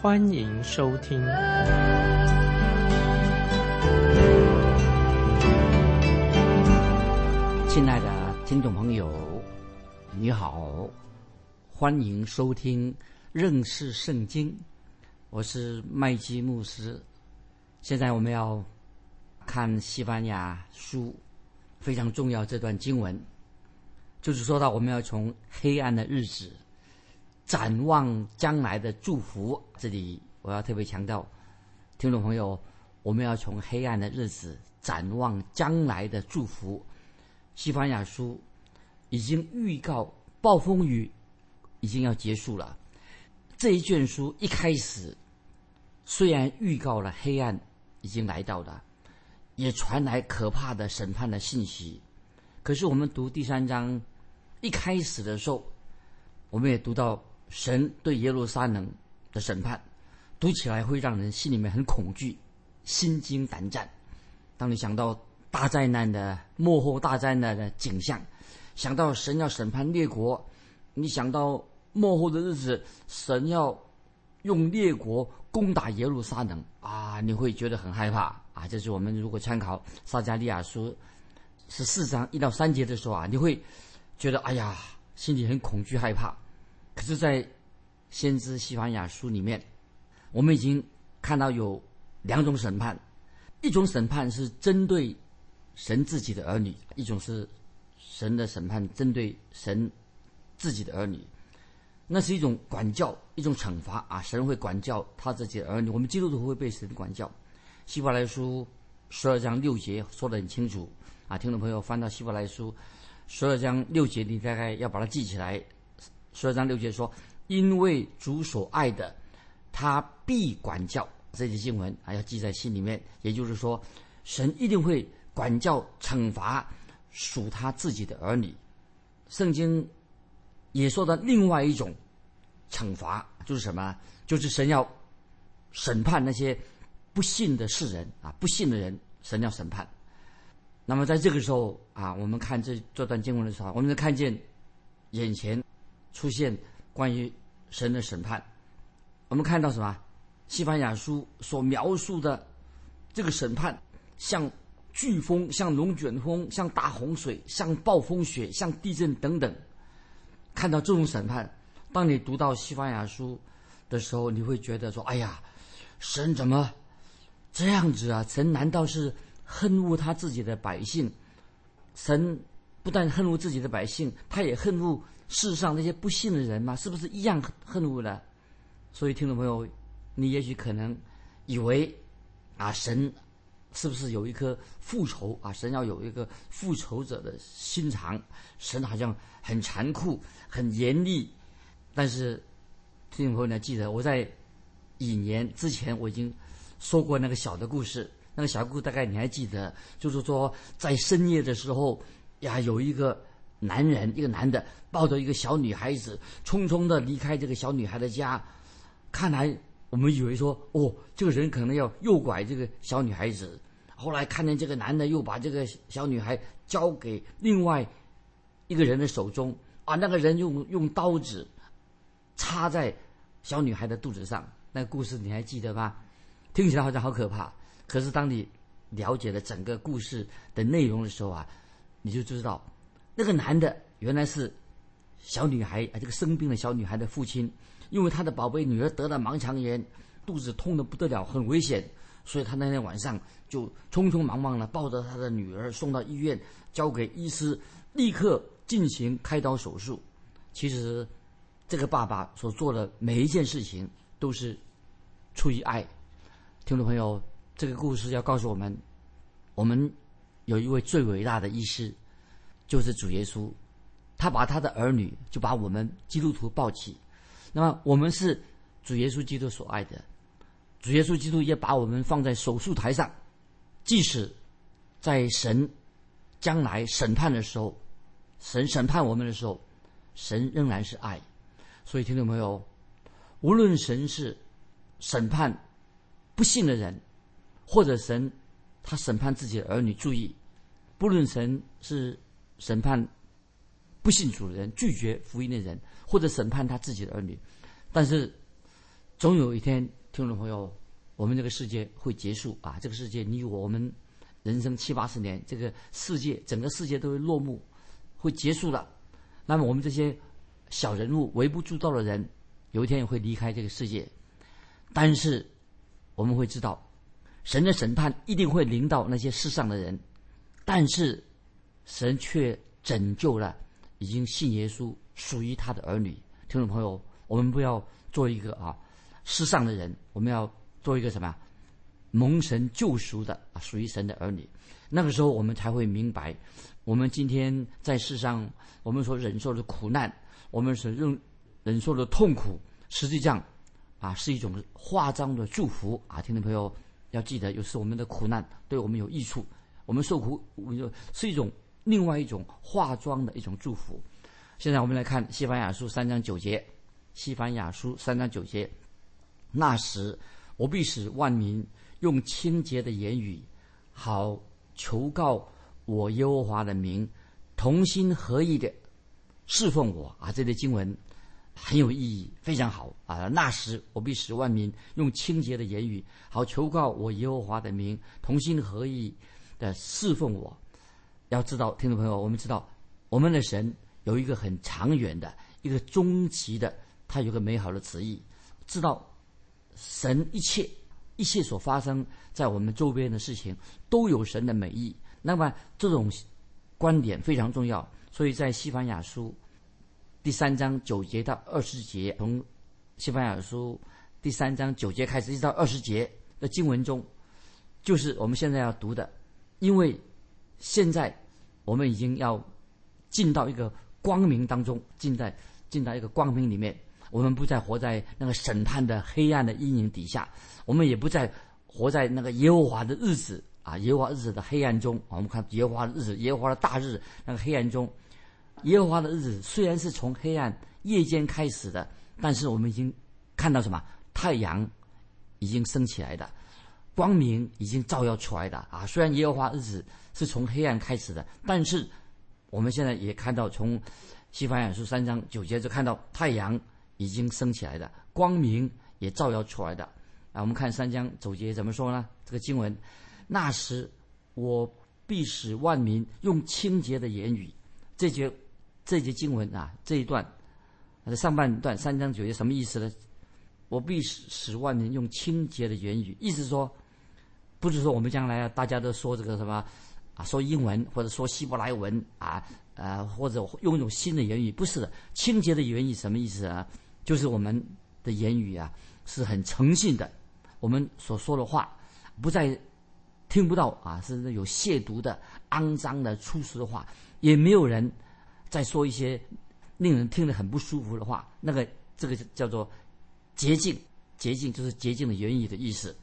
欢迎收听。亲爱的听众朋友，你好，欢迎收听认识圣经。我是麦基牧师。现在我们要看西班牙书。非常重要这段经文，就是说到我们要从黑暗的日子展望将来的祝福。这里我要特别强调，听众朋友，我们要从黑暗的日子展望将来的祝福。西班牙书已经预告暴风雨已经要结束了。这一卷书一开始虽然预告了黑暗已经来到了。也传来可怕的审判的信息，可是我们读第三章一开始的时候，我们也读到神对耶路撒冷的审判，读起来会让人心里面很恐惧、心惊胆战。当你想到大灾难的幕后大灾难的景象，想到神要审判列国，你想到幕后的日子，神要用列国攻打耶路撒冷啊，你会觉得很害怕。啊，这是我们如果参考撒加利亚书十四章一到三节的时候啊，你会觉得哎呀，心里很恐惧害怕。可是，在先知西班牙书里面，我们已经看到有两种审判，一种审判是针对神自己的儿女，一种是神的审判针对神自己的儿女。那是一种管教，一种惩罚啊，神会管教他自己的儿女。我们基督徒会被神管教。希伯来书十二章六节说得很清楚啊，听众朋友翻到希伯来书十二章六节，你大概要把它记起来。十二章六节说：“因为主所爱的，他必管教。”这些经文还要记在心里面。也就是说，神一定会管教、惩罚属他自己的儿女。圣经也说到另外一种惩罚，就是什么？就是神要审判那些。不信的世人啊，不信的人，神要审判。那么在这个时候啊，我们看这这段经文的时候，我们能看见眼前出现关于神的审判。我们看到什么？西班牙书所描述的这个审判，像飓风、像龙卷风、像大洪水、像暴风雪、像地震等等。看到这种审判，当你读到西班牙书的时候，你会觉得说：“哎呀，神怎么？”这样子啊，神难道是恨恶他自己的百姓？神不但恨恶自己的百姓，他也恨恶世上那些不信的人吗？是不是一样恨恶的？所以，听众朋友，你也许可能以为啊，神是不是有一颗复仇啊？神要有一个复仇者的心肠，神好像很残酷、很严厉。但是，听众朋友呢，记得我在一年之前我已经。说过那个小的故事，那个小故事大概你还记得？就是说，在深夜的时候，呀，有一个男人，一个男的抱着一个小女孩子，匆匆的离开这个小女孩的家。看来我们以为说，哦，这个人可能要诱拐这个小女孩子。后来看见这个男的又把这个小女孩交给另外一个人的手中，啊，那个人用用刀子插在小女孩的肚子上。那个故事你还记得吗？听起来好像好可怕，可是当你了解了整个故事的内容的时候啊，你就知道，那个男的原来是小女孩啊，这个生病的小女孩的父亲，因为他的宝贝女儿得了盲肠炎，肚子痛的不得了，很危险，所以他那天晚上就匆匆忙忙的抱着他的女儿送到医院，交给医师，立刻进行开刀手术。其实，这个爸爸所做的每一件事情都是出于爱。听众朋友，这个故事要告诉我们：我们有一位最伟大的医师，就是主耶稣。他把他的儿女，就把我们基督徒抱起。那么，我们是主耶稣基督所爱的。主耶稣基督也把我们放在手术台上，即使在神将来审判的时候，神审判我们的时候，神仍然是爱。所以，听众朋友，无论神是审判不信的人，或者神他审判自己的儿女，注意，不论神是审判不信主的人、拒绝福音的人，或者审判他自己的儿女，但是总有一天，听众朋友，我们这个世界会结束啊！这个世界，你我们人生七八十年，这个世界整个世界都会落幕，会结束了。那么我们这些小人物、微不足道的人，有一天也会离开这个世界。但是我们会知道，神的审判一定会临到那些世上的人，但是神却拯救了已经信耶稣、属于他的儿女。听众朋友，我们不要做一个啊世上的人，我们要做一个什么蒙神救赎的啊属于神的儿女。那个时候，我们才会明白，我们今天在世上我们所忍受的苦难，我们所忍忍受的痛苦，实际上。啊，是一种化妆的祝福啊！听众朋友要记得，有时我们的苦难对我们有益处，我们受苦，我们是一种另外一种化妆的一种祝福。现在我们来看《西班牙书》三章九节，《西班牙书》三章九节，那时我必使万民用清洁的言语，好求告我耶和华的名，同心合意的侍奉我啊！这类经文。很有意义，非常好啊！那时我必使万民用清洁的言语，好求告我耶和华的名，同心合意的侍奉我。要知道，听众朋友，我们知道我们的神有一个很长远的、一个终极的，他有个美好的旨意。知道神一切一切所发生在我们周边的事情都有神的美意。那么这种观点非常重要，所以在西班牙书。第三章九节到二十节，从西班牙书第三章九节开始，一直到二十节的经文中，就是我们现在要读的。因为 现在我们已经要进到一个光明当中，进在进到一个光明里面，我们不再活在那个审判的黑暗的阴影底下，我们也不再活在那个耶和华的日子啊，耶和华日子的黑暗中。我们看耶和华的日子，耶和华的大日那个黑暗中。耶和华的日子虽然是从黑暗夜间开始的，但是我们已经看到什么？太阳已经升起来的，光明已经照耀出来的啊！虽然耶和华日子是从黑暗开始的，但是我们现在也看到，从西方雅书三章九节就看到太阳已经升起来的，光明也照耀出来的啊！我们看三章九节怎么说呢？这个经文：那时我必使万民用清洁的言语，这节。这节经文啊，这一段，它的上半段三章九节什么意思呢？我必使使万民用清洁的言语，意思说，不是说我们将来，大家都说这个什么啊，说英文或者说希伯来文啊，呃，或者用一种新的言语，不是的。清洁的言语什么意思啊？就是我们的言语啊是很诚信的，我们所说的话不再听不到啊，是有亵渎的、肮脏的、粗俗的话，也没有人。再说一些令人听得很不舒服的话，那个这个叫做洁净，洁净就是洁净的言语的意思。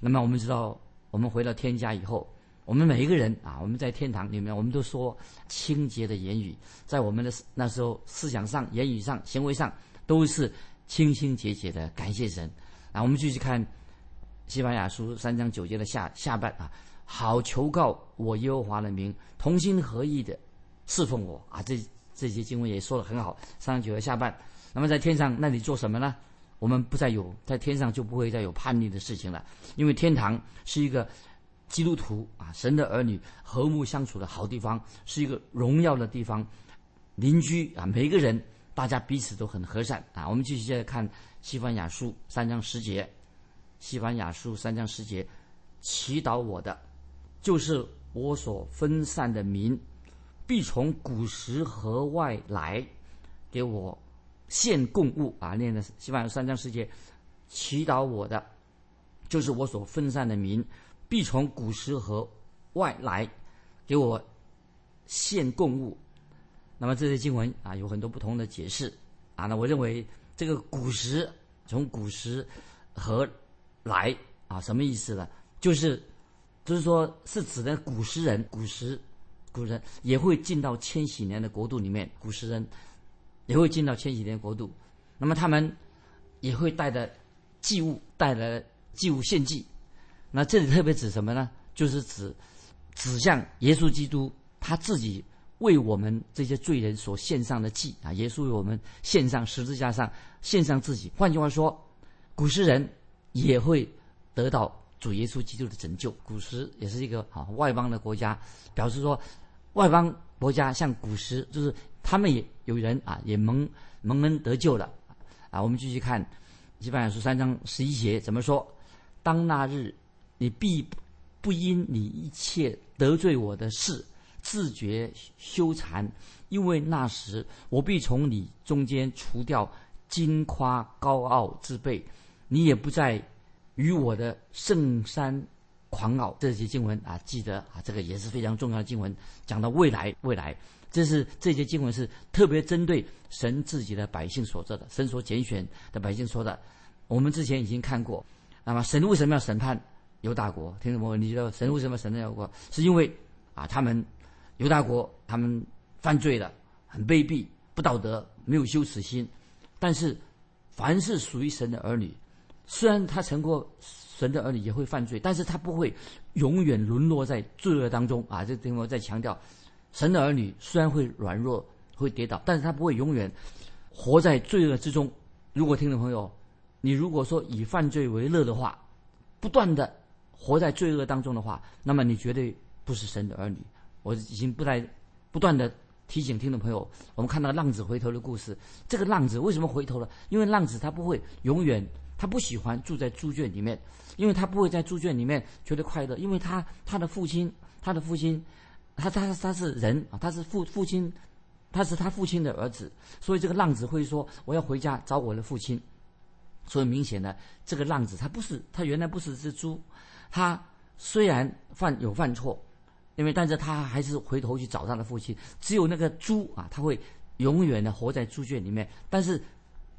那么我们知道，我们回到天家以后，我们每一个人啊，我们在天堂里面，我们都说清洁的言语，在我们的那时候思想上、言语上、行为上都是清清洁洁的，感谢神。啊，我们继续看西班牙书三章九节的下下半啊，好求告我耶和华的名，同心合意的。侍奉我啊！这这些经文也说的很好。三章九节下半，那么在天上那里做什么呢？我们不再有在天上就不会再有叛逆的事情了，因为天堂是一个基督徒啊，神的儿女和睦相处的好地方，是一个荣耀的地方。邻居啊，每一个人大家彼此都很和善啊。我们继续接着看西方雅书三章十节，西方雅书三章十节，祈祷我的就是我所分散的民。必从古时河外来，给我献供物啊！念的希望有三章世界，祈祷我的，就是我所分散的民，必从古时和外来，给我献供物。那么这些经文啊，有很多不同的解释啊。那我认为这个古时从古时和来啊，什么意思呢？就是就是说，是指的古时人，古时古人也会进到千禧年的国度里面，古时人也会进到千禧年国度。那么他们也会带着祭物，带来祭物献祭。那这里特别指什么呢？就是指指向耶稣基督他自己为我们这些罪人所献上的祭啊！耶稣为我们献上十字架上献上自己。换句话说，古时人也会得到主耶稣基督的拯救。古时也是一个啊外邦的国家，表示说外邦国家像古时，就是他们也有人啊也蒙蒙恩得救了啊。我们继续看《基本上书》三章十一节怎么说？当那日，你必不因你一切得罪我的事。自觉羞惭，因为那时我必从你中间除掉矜夸高傲之辈，你也不再与我的圣山狂傲。这些经文啊，记得啊，这个也是非常重要的经文，讲到未来，未来，这是这些经文是特别针对神自己的百姓所做的，神所拣选的百姓说的。我们之前已经看过，那么神为什么要审判犹大国？听什么，你知道神为什么审判犹大国？是因为啊，他们。犹大国他们犯罪了，很卑鄙、不道德、没有羞耻心。但是，凡是属于神的儿女，虽然他成过神的儿女也会犯罪，但是他不会永远沦落在罪恶当中啊！这地方在强调，神的儿女虽然会软弱、会跌倒，但是他不会永远活在罪恶之中。如果听众朋友，你如果说以犯罪为乐的话，不断的活在罪恶当中的话，那么你绝对不是神的儿女。我已经不再不断的提醒听众朋友，我们看到浪子回头的故事。这个浪子为什么回头了？因为浪子他不会永远，他不喜欢住在猪圈里面，因为他不会在猪圈里面觉得快乐，因为他他的父亲，他的父亲，他他他是人啊，他是父父亲，他是他父亲的儿子，所以这个浪子会说我要回家找我的父亲。所以明显的，这个浪子他不是他原来不是只猪，他虽然犯有犯错。因为，但是他还是回头去找他的父亲。只有那个猪啊，他会永远的活在猪圈里面。但是，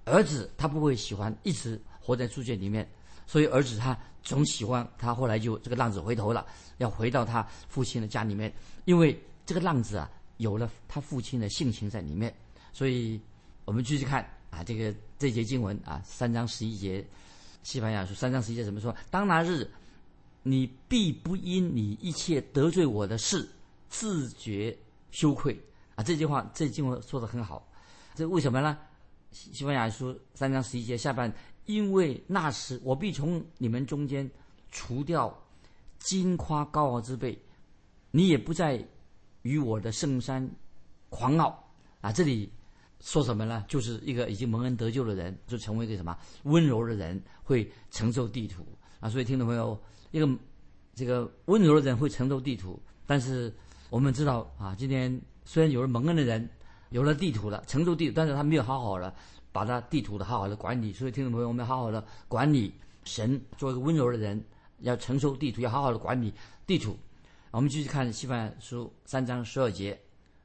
儿子他不会喜欢一直活在猪圈里面，所以儿子他总喜欢他。后来就这个浪子回头了，要回到他父亲的家里面。因为这个浪子啊，有了他父亲的性情在里面。所以我们继续看啊，这个这节经文啊，三章十一节，西班牙书三章十一节怎么说？当那日。你必不因你一切得罪我的事自觉羞愧啊！这句话，这经文说的很好。这为什么呢？西班牙书三章十一节下半，因为那时我必从你们中间除掉金夸高傲之辈，你也不再与我的圣山狂傲啊！这里说什么呢？就是一个已经蒙恩得救的人，就成为一个什么温柔的人，会承受地图啊！所以听众朋友。一个这个温柔的人会承受地图，但是我们知道啊，今天虽然有了蒙恩的人有了地图了，承受地图，但是他没有好好的把他地图的好好的管理。所以听众朋友，我们要好好的管理神，做一个温柔的人，要承受地图，要好好的管理地图。我们继续看《西班牙书》三章十二节，《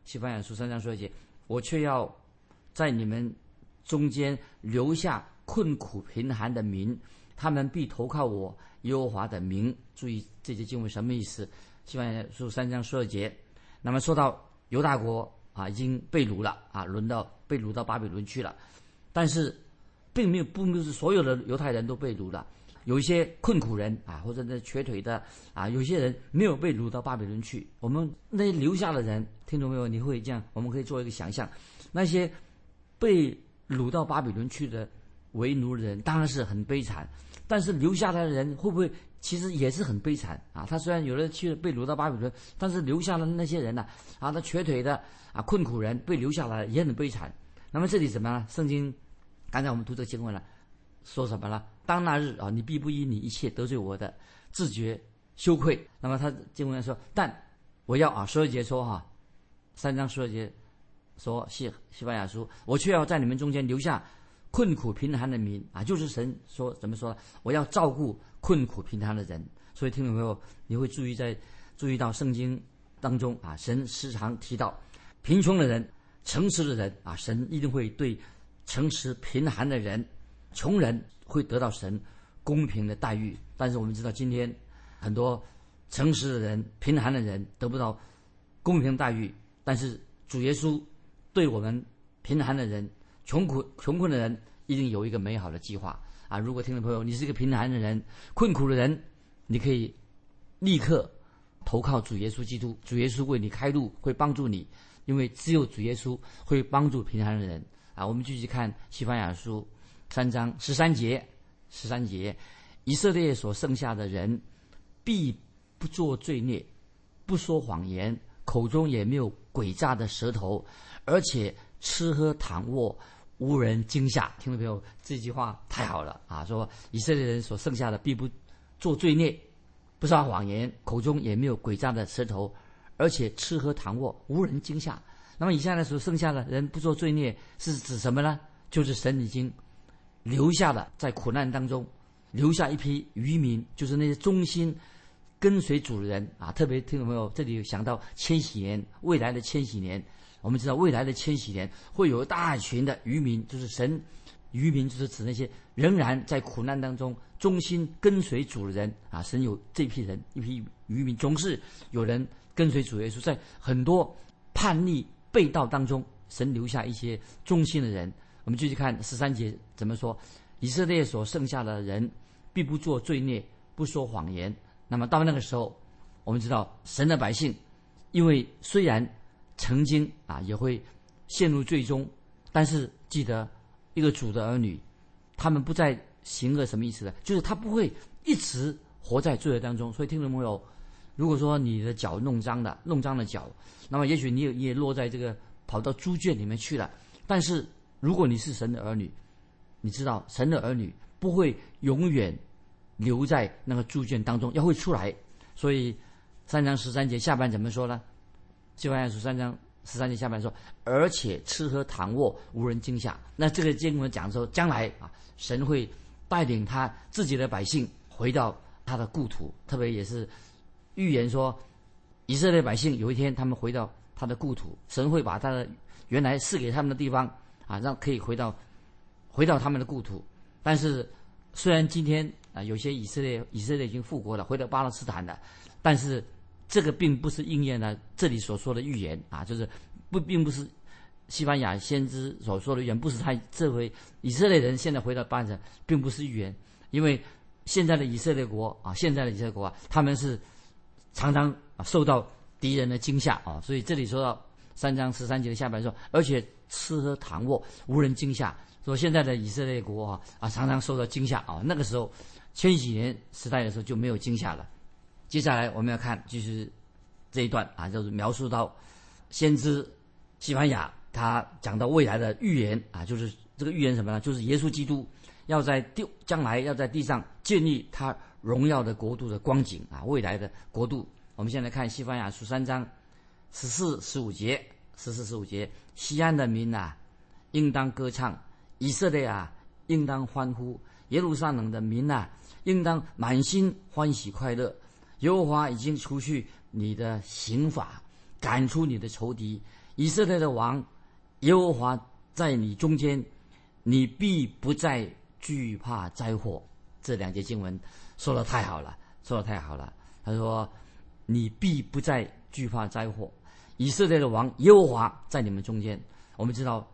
西班牙书》三章十二节，我却要在你们中间留下困苦贫寒的民，他们必投靠我。耶和华的名，注意这节经文什么意思？西班牙书三章十二节。那么说到犹大国啊，已经被掳了啊，轮到被掳到巴比伦去了。但是，并没有不是所有的犹太人都被掳了，有一些困苦人啊，或者那瘸腿的啊，有些人没有被掳到巴比伦去。我们那留下的人，听懂没有？你会这样？我们可以做一个想象，那些被掳到巴比伦去的为奴人，当然是很悲惨。但是留下来的人会不会其实也是很悲惨啊？他虽然有的去被掳到巴比伦，但是留下的那些人呢？啊，他瘸腿的啊，困苦人被留下来也很悲惨。那么这里怎么了？圣经刚才我们读这个经文了，说什么了？当那日啊，你必不因你一切得罪我的，自觉羞愧。那么他经文说，但我要啊，十二节说哈，三章十二节说西西班牙书，我却要在你们中间留下。困苦贫寒的民啊，就是神说怎么说？我要照顾困苦贫寒的人。所以听懂没有？你会注意在注意到圣经当中啊，神时常提到贫穷的人、诚实的人啊，神一定会对诚实贫寒的人、穷人会得到神公平的待遇。但是我们知道，今天很多诚实的人、贫寒的人得不到公平待遇。但是主耶稣对我们贫寒的人、穷苦穷困的人，一定有一个美好的计划啊！如果听众朋友你是一个贫寒的人、困苦的人，你可以立刻投靠主耶稣基督，主耶稣为你开路，会帮助你，因为只有主耶稣会帮助贫寒的人啊！我们继续看西班牙书三章十三节，十三节，以色列所剩下的人必不做罪孽，不说谎言，口中也没有诡诈的舌头，而且吃喝躺卧无人惊吓。听众朋友，这句话太好了啊！说以色列人所剩下的必不做罪孽，不撒谎言，口中也没有诡诈的舌头，而且吃喝躺卧无人惊吓。那么以下的时候剩下的人不做罪孽，是指什么呢？就是神已经留下了在苦难当中留下一批渔民，就是那些忠心跟随主的人啊。特别听众朋友，这里有想到千禧年，未来的千禧年，我们知道未来的千禧年会有大群的渔民，就是神渔民，就是指那些仍然在苦难当中忠心跟随主的人啊。神有这批人，一批渔民，总是有人跟随主耶稣，在很多叛逆被道当中，神留下一些忠心的人。我们继续看十三节怎么说：以色列所剩下的人，必不做罪孽，不说谎言。那么到那个时候，我们知道神的百姓，因为虽然曾经啊也会陷入最终，但是记得一个主的儿女，他们不再行恶，什么意思呢？就是他不会一直活在罪恶当中。所以听众朋友，如果说你的脚弄脏了，弄脏了脚，那么也许你也也落在这个跑到猪圈里面去了。但是如果你是神的儿女，你知道神的儿女不会永远留在那个猪圈当中，要会出来。所以三章十三节下半怎么说呢？西班牙书三章十三节下半说，而且吃喝躺卧无人惊吓。那这个经文讲说，将来啊，神会带领他自己的百姓回到他的故土，特别也是预言说，以色列百姓有一天他们回到他的故土，神会把他的原来赐给他们的地方啊，让可以回到回到他们的故土。但是虽然今天啊，有些以色列以色列已经复国了，回到巴勒斯坦了，但是这个并不是应验了这里所说的预言啊，就是不并不是西班牙先知所说的预言，不是他这回以色列人现在回到巴勒斯坦，并不是预言，因为现在的以色列国啊，现在的以色列国啊，他们是常常啊受到敌人的惊吓啊，所以这里说到三章十三节的下半说，而且吃喝躺卧无人惊吓，说现在的以色列国啊啊常常受到惊吓啊，那个时候千禧年时代的时候就没有惊吓了。接下来我们要看就是这一段啊，就是描述到先知西班牙他讲到未来的预言啊，就是这个预言什么呢？就是耶稣基督要在地将来要在地上建立他荣耀的国度的光景啊，未来的国度。我们现在看西班牙书三章十四十五节，十四十五节，西安的民啊，应当歌唱；以色列啊，应当欢呼；耶路撒冷的民啊，应当满心欢喜快乐。耶和华已经除去你的刑罚，赶出你的仇敌。以色列的王，耶和华在你中间，你必不再惧怕灾祸。这两节经文说的太好了，说的太好了。他说：“你必不再惧怕灾祸。”以色列的王耶和华在你们中间。我们知道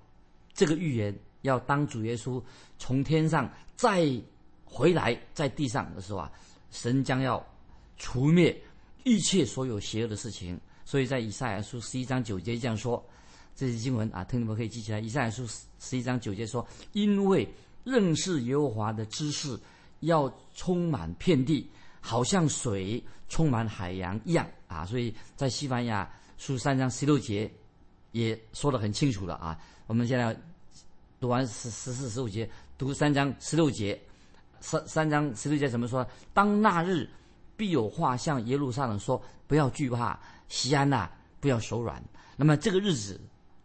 这个预言要当主耶稣从天上再回来在地上的时候啊，神将要。除灭一切所有邪恶的事情，所以在以赛亚书十一章九节这样说，这些经文啊，听你们可以记起来。以赛亚书十一章九节说：“因为认识耶和华的知识要充满遍地，好像水充满海洋一样啊。”所以在西班牙书三章十六节也说得很清楚了啊。我们现在读完十十四十五节，读三章十六节，三三章十六节怎么说？当那日。必有话向耶路撒冷说：“不要惧怕，西安呐，不要手软。”那么这个日子，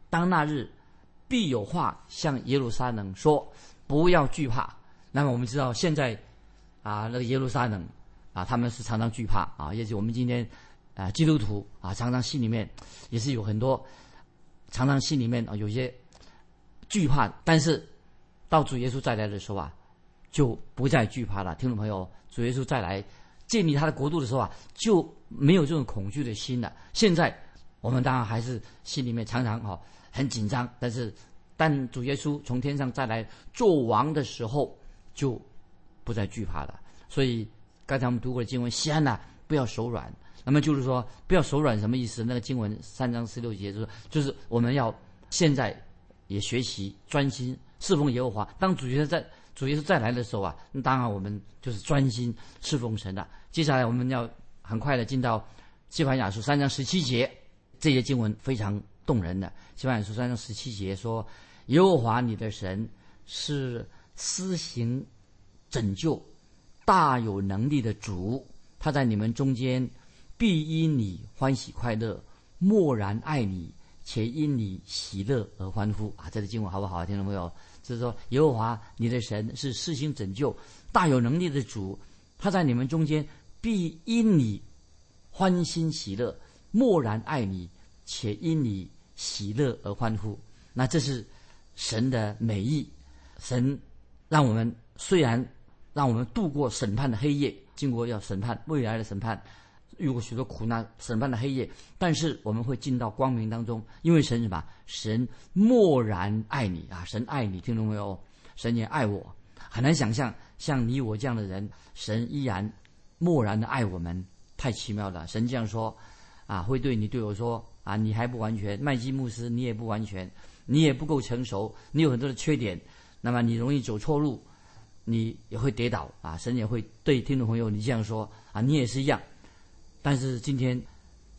当那日，必有话向耶路撒冷说：“不要惧怕。”那么我们知道，现在啊，那个耶路撒冷啊，他们是常常惧怕啊。也许我们今天啊，基督徒啊，常常心里面也是有很多，常常心里面啊有些惧怕。但是到主耶稣再来的时候啊，就不再惧怕了。听众朋友，主耶稣再来建立他的国度的时候啊，就没有这种恐惧的心了。现在我们当然还是心里面常常哈很紧张，但是但主耶稣从天上再来做王的时候，就不再惧怕了。所以刚才我们读过的经文，西安呐，不要手软。那么就是说，不要手软什么意思？那个经文三章十六节就是，就是我们要现在也学习专心侍奉耶和华。当主耶稣在主耶稣再来的时候啊，那当然我们就是专心侍奉神的。接下来我们要很快的进到西番雅书三章十七节，这些经文非常动人的。西番雅书三章十七节说：“耶和华你的神是施行拯救、大有能力的主，他在你们中间。”必因你欢喜快乐，默然爱你，且因你喜乐而欢呼啊！这个经文好不好？听到没有？就是说，耶和华你的神是施行拯救、大有能力的主，他在你们中间必因你欢欣喜乐，默然爱你，且因你喜乐而欢呼。那这是神的美意，神让我们虽然让我们度过审判的黑夜，经过要审判未来的审判。遇过许多苦难、审判的黑夜，但是我们会进到光明当中，因为神什么？神默然爱你啊！神爱你，听懂没有？神也爱我，很难想象像你我这样的人，神依然默然的爱我们，太奇妙了。神这样说啊，会对你对我说啊，你还不完全，麦基牧师，你也不完全，你也不够成熟，你有很多的缺点，那么你容易走错路，你也会跌倒啊。神也会对听众朋友你这样说啊，你也是一样。但是今天，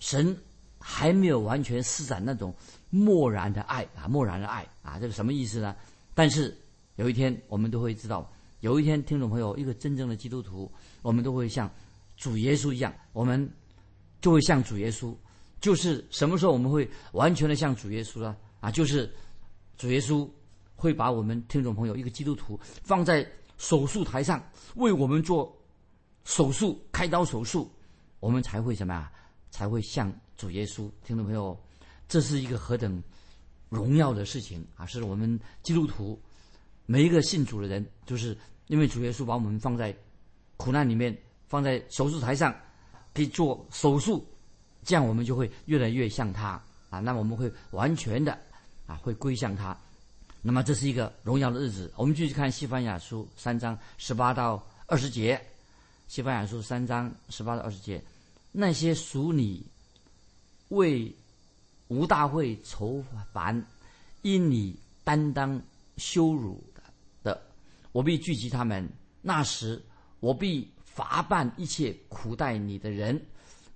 神还没有完全施展那种漠然的爱啊，漠然的爱啊，这个什么意思呢？但是有一天我们都会知道，有一天听众朋友，一个真正的基督徒，我们都会像主耶稣一样，我们就会像主耶稣。就是什么时候我们会完全的像主耶稣呢？啊，就是主耶稣会把我们听众朋友一个基督徒放在手术台上，为我们做手术，开刀手术。我们才会什么呀？才会像主耶稣，听众朋友，这是一个何等荣耀的事情啊！是我们基督徒每一个信主的人，就是因为主耶稣把我们放在苦难里面，放在手术台上，可以做手术，这样我们就会越来越像他啊！那么我们会完全的啊，会归向他。那么这是一个荣耀的日子。我们继续看《西番雅书》三章十八到二十节。西班牙书三章十八到二十节，那些属你为吴大会愁烦，因你担当羞辱的，我必聚集他们。那时，我必罚办一切苦待你的人，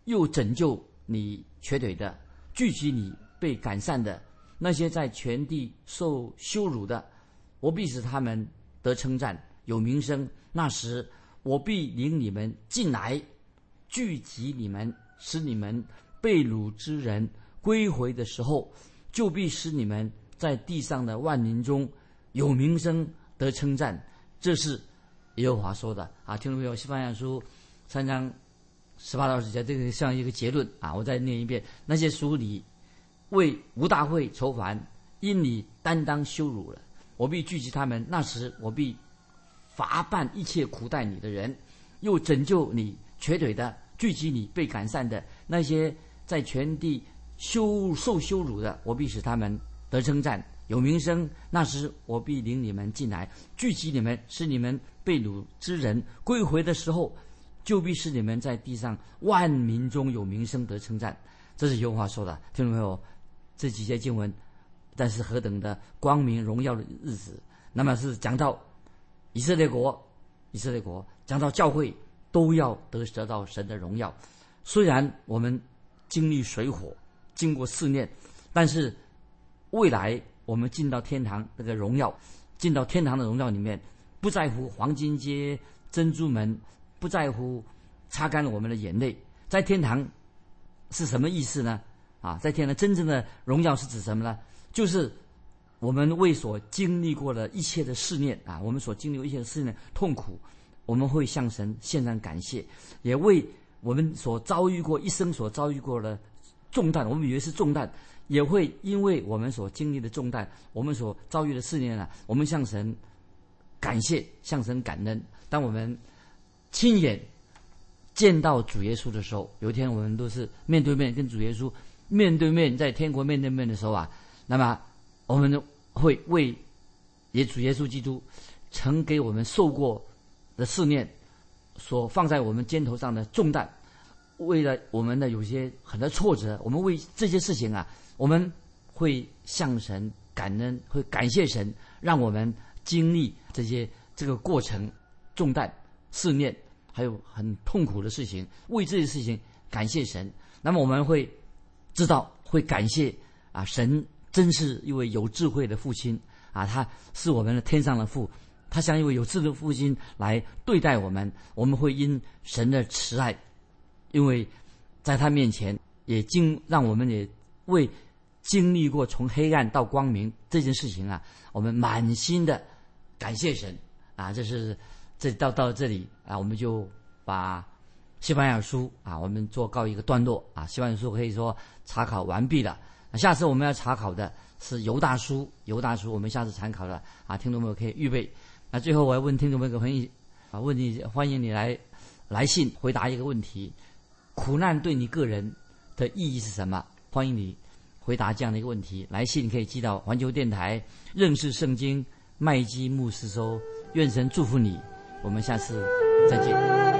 又拯救你瘸腿的，聚集你被赶散的那些在全地受羞辱的，我必使他们得称赞，有名声。那时。我必领你们进来，聚集你们，使你们被掳之人归回的时候，就必使你们在地上的万民中有名声得称赞。这是耶和华说的啊！听众朋友，西班牙书三章十八到十节，这个像一个结论啊！我再念一遍：那些属你为吴大会愁烦，因你担当羞辱了，我必聚集他们。那时，我必。罚办一切苦待你的人，又拯救你瘸腿的，聚集你被赶散的那些在全地羞受羞辱的，我必使他们得称赞，有名声。那时我必领你们进来，聚集你们，使你们被掳之人归回的时候，就必使你们在地上万民中有名声得称赞。这是有话说的，听懂没有？这几节经文，但是何等的光明荣耀的日子，那么是讲到。以色列国，以色列国讲到教会都要得得到神的荣耀。虽然我们经历水火，经过试炼，但是未来我们进到天堂那个荣耀，进到天堂的荣耀里面，不在乎黄金街、珍珠门，不在乎擦干了我们的眼泪。在天堂是什么意思呢？啊，在天堂真正的荣耀是指什么呢？就是。我们为所经历过的一切的试炼啊，我们所经历一切的试炼痛苦，我们会向神献上感谢，也为我们所遭遇过一生所遭遇过的重担，我们以为是重担，也会因为我们所经历的重担，我们所遭遇的试炼呢，我们向神感谢，向神感恩。当我们亲眼见到主耶稣的时候，有一天我们都是面对面跟主耶稣面对面在天国面对面的时候啊，那么我们会为也主耶稣基督曾给我们受过的试炼所放在我们肩头上的重担，为了我们的有些很多挫折，我们为这些事情啊，我们会向神感恩，会感谢神，让我们经历这些这个过程重担试炼。还有很痛苦的事情，为这些事情感谢神。那么我们会知道，会感谢啊，神真是一位有智慧的父亲啊，他是我们的天上的父，他像一位有智慧的父亲来对待我们。我们会因神的慈爱，因为在他面前也经让我们也为经历过从黑暗到光明这件事情啊，我们满心的感谢神啊，这是。这到到这里啊，我们就把西班牙书啊，我们做告一个段落啊。西班牙书可以说查考完毕了。下次我们要查考的是犹大书，犹大书我们下次参考了啊。听众朋友可以预备。那最后我要问听众朋友个问题啊，问你欢迎你来来信回答一个问题：苦难对你个人的意义是什么？欢迎你回答这样的一个问题。来信可以寄到环球电台认识圣经麦基牧师收。愿神祝福你。我们下次再见。